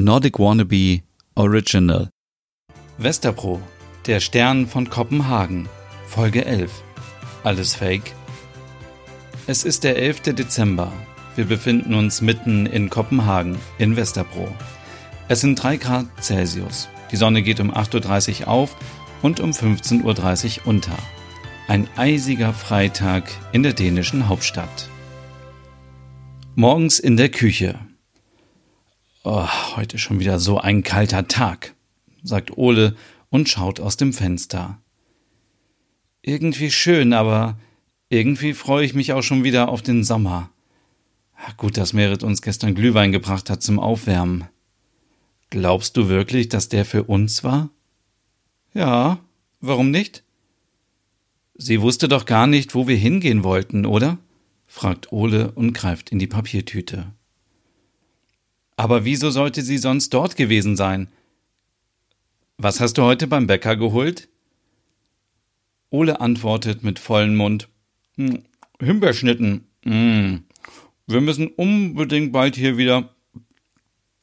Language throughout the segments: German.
Nordic Wannabe Original. Westerpro, der Stern von Kopenhagen, Folge 11. Alles Fake? Es ist der 11. Dezember. Wir befinden uns mitten in Kopenhagen, in Westerpro. Es sind 3 Grad Celsius. Die Sonne geht um 8.30 Uhr auf und um 15.30 Uhr unter. Ein eisiger Freitag in der dänischen Hauptstadt. Morgens in der Küche. Oh, heute schon wieder so ein kalter Tag, sagt Ole und schaut aus dem Fenster. Irgendwie schön, aber irgendwie freue ich mich auch schon wieder auf den Sommer. Gut, dass Merit uns gestern Glühwein gebracht hat zum Aufwärmen. Glaubst du wirklich, dass der für uns war? Ja, warum nicht? Sie wusste doch gar nicht, wo wir hingehen wollten, oder? fragt Ole und greift in die Papiertüte. Aber wieso sollte sie sonst dort gewesen sein? Was hast du heute beim Bäcker geholt? Ole antwortet mit vollem Mund. Hm, Himbeerschnitten. Hm. Wir müssen unbedingt bald hier wieder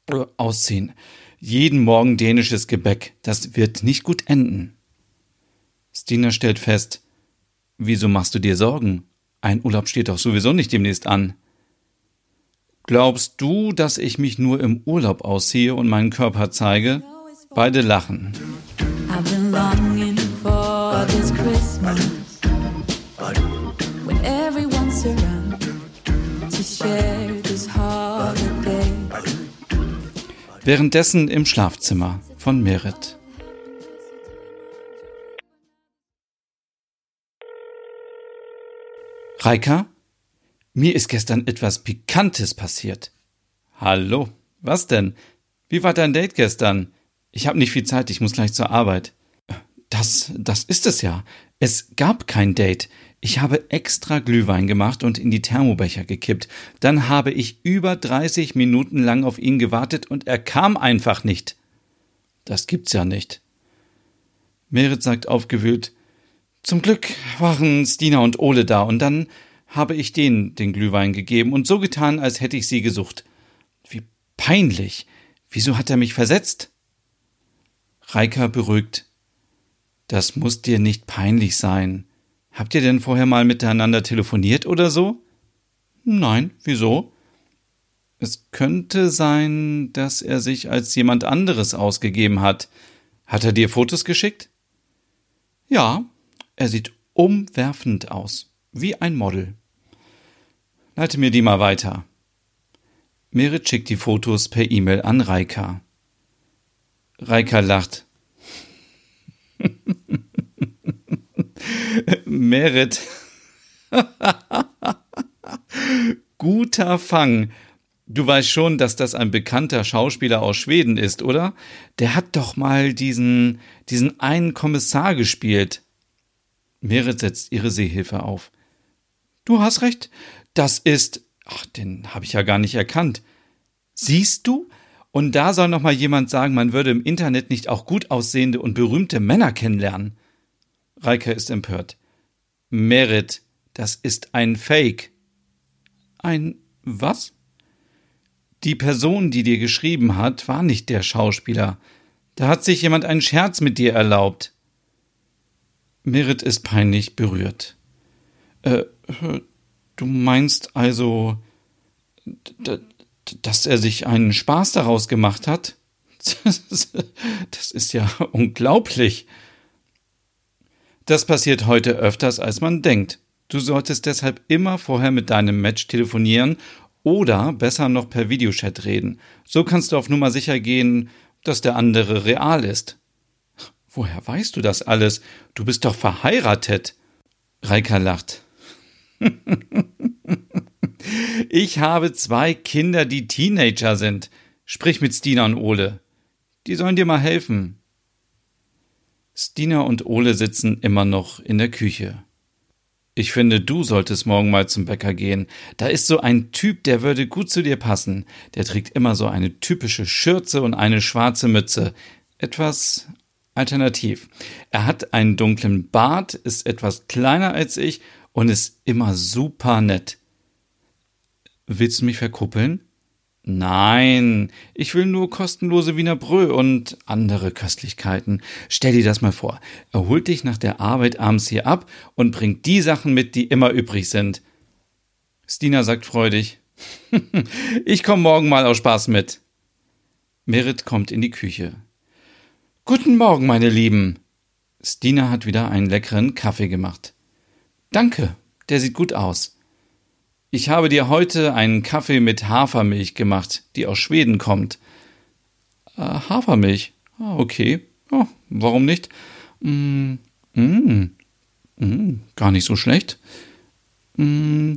äh, ausziehen. Jeden Morgen dänisches Gebäck. Das wird nicht gut enden. Stina stellt fest. Wieso machst du dir Sorgen? Ein Urlaub steht doch sowieso nicht demnächst an. Glaubst du, dass ich mich nur im Urlaub ausziehe und meinen Körper zeige? Beide lachen. Währenddessen im Schlafzimmer von Merit. Reika? Mir ist gestern etwas Pikantes passiert. Hallo, was denn? Wie war dein Date gestern? Ich habe nicht viel Zeit, ich muss gleich zur Arbeit. Das, das ist es ja. Es gab kein Date. Ich habe extra Glühwein gemacht und in die Thermobecher gekippt. Dann habe ich über 30 Minuten lang auf ihn gewartet und er kam einfach nicht. Das gibt's ja nicht. Merit sagt aufgewühlt, zum Glück waren Stina und Ole da und dann habe ich denen den Glühwein gegeben und so getan, als hätte ich sie gesucht. Wie peinlich. Wieso hat er mich versetzt? Reika beruhigt. Das muss dir nicht peinlich sein. Habt ihr denn vorher mal miteinander telefoniert oder so? Nein, wieso? Es könnte sein, dass er sich als jemand anderes ausgegeben hat. Hat er dir Fotos geschickt? Ja, er sieht umwerfend aus, wie ein Model. Leite mir die mal weiter. Merit schickt die Fotos per E-Mail an Reika. Reika lacht. Merit. Guter Fang. Du weißt schon, dass das ein bekannter Schauspieler aus Schweden ist, oder? Der hat doch mal diesen, diesen einen Kommissar gespielt. Merit setzt ihre Seehilfe auf. Du hast recht, das ist, ach, den habe ich ja gar nicht erkannt. Siehst du? Und da soll noch mal jemand sagen, man würde im Internet nicht auch gut aussehende und berühmte Männer kennenlernen. Reika ist empört. Merit, das ist ein Fake. Ein was? Die Person, die dir geschrieben hat, war nicht der Schauspieler. Da hat sich jemand einen Scherz mit dir erlaubt. Merit ist peinlich berührt. Äh, Du meinst also, dass er sich einen Spaß daraus gemacht hat? Das ist ja unglaublich. Das passiert heute öfters, als man denkt. Du solltest deshalb immer vorher mit deinem Match telefonieren oder besser noch per Videochat reden. So kannst du auf Nummer sicher gehen, dass der andere real ist. Woher weißt du das alles? Du bist doch verheiratet. Reika lacht. ich habe zwei Kinder, die Teenager sind. Sprich mit Stina und Ole. Die sollen dir mal helfen. Stina und Ole sitzen immer noch in der Küche. Ich finde, du solltest morgen mal zum Bäcker gehen. Da ist so ein Typ, der würde gut zu dir passen. Der trägt immer so eine typische Schürze und eine schwarze Mütze. Etwas alternativ. Er hat einen dunklen Bart, ist etwas kleiner als ich und ist immer super nett. Willst du mich verkuppeln? Nein, ich will nur kostenlose Wiener Brö und andere Köstlichkeiten. Stell dir das mal vor. Er holt dich nach der Arbeit abends hier ab und bringt die Sachen mit, die immer übrig sind. Stina sagt freudig, ich komme morgen mal aus Spaß mit. Merit kommt in die Küche. Guten Morgen, meine Lieben. Stina hat wieder einen leckeren Kaffee gemacht. Danke, der sieht gut aus. Ich habe dir heute einen Kaffee mit Hafermilch gemacht, die aus Schweden kommt. Äh, Hafermilch? Ah, okay. Oh, warum nicht? Mm, mm, mm, gar nicht so schlecht. Mm,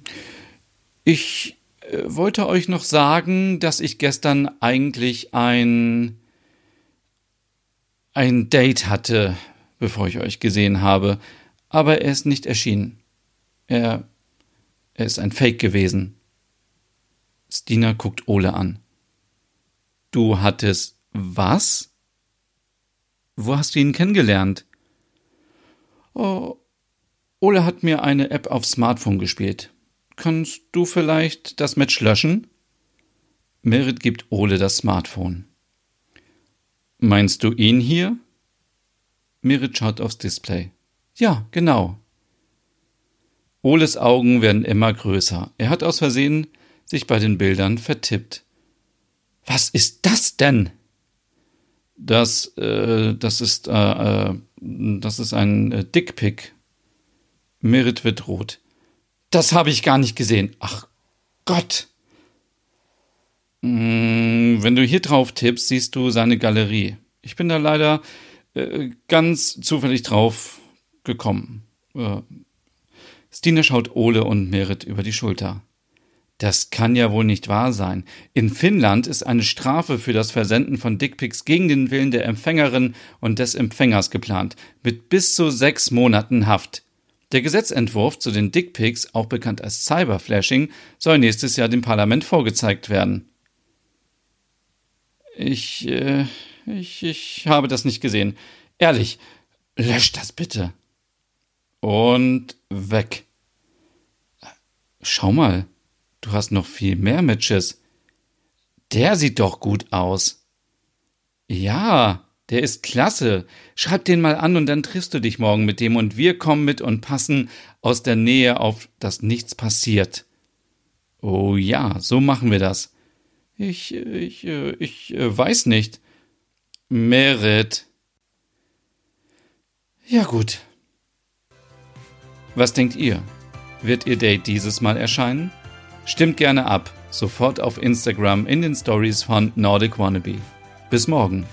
ich äh, wollte euch noch sagen, dass ich gestern eigentlich ein ein Date hatte, bevor ich euch gesehen habe, aber er ist nicht erschienen. Er er ist ein Fake gewesen. Stina guckt Ole an. Du hattest was? Wo hast du ihn kennengelernt? Oh, Ole hat mir eine App auf Smartphone gespielt. Kannst du vielleicht das Match löschen? Merit gibt Ole das Smartphone. Meinst du ihn hier? Merit schaut aufs Display. Ja, genau. Oles Augen werden immer größer. Er hat aus Versehen sich bei den Bildern vertippt. Was ist das denn? Das, äh, das ist, äh, äh, das ist ein äh, Dickpick. Merit wird rot. Das habe ich gar nicht gesehen. Ach Gott. Hm, wenn du hier drauf tippst, siehst du seine Galerie. Ich bin da leider äh, ganz zufällig drauf gekommen. Stina schaut Ole und Merit über die Schulter. Das kann ja wohl nicht wahr sein. In Finnland ist eine Strafe für das Versenden von Dickpics gegen den Willen der Empfängerin und des Empfängers geplant, mit bis zu sechs Monaten Haft. Der Gesetzentwurf zu den Dickpics, auch bekannt als Cyberflashing, soll nächstes Jahr dem Parlament vorgezeigt werden. Ich, äh, ich, ich habe das nicht gesehen. Ehrlich, löscht das bitte. Und weg. Schau mal, du hast noch viel mehr Matches. Der sieht doch gut aus. Ja, der ist klasse. Schreib den mal an und dann triffst du dich morgen mit dem und wir kommen mit und passen aus der Nähe auf, dass nichts passiert. Oh ja, so machen wir das. Ich, ich, ich äh, weiß nicht. Merit. Ja gut. Was denkt ihr? Wird Ihr Date dieses Mal erscheinen? Stimmt gerne ab, sofort auf Instagram in den Stories von Nordic Wannabe. Bis morgen.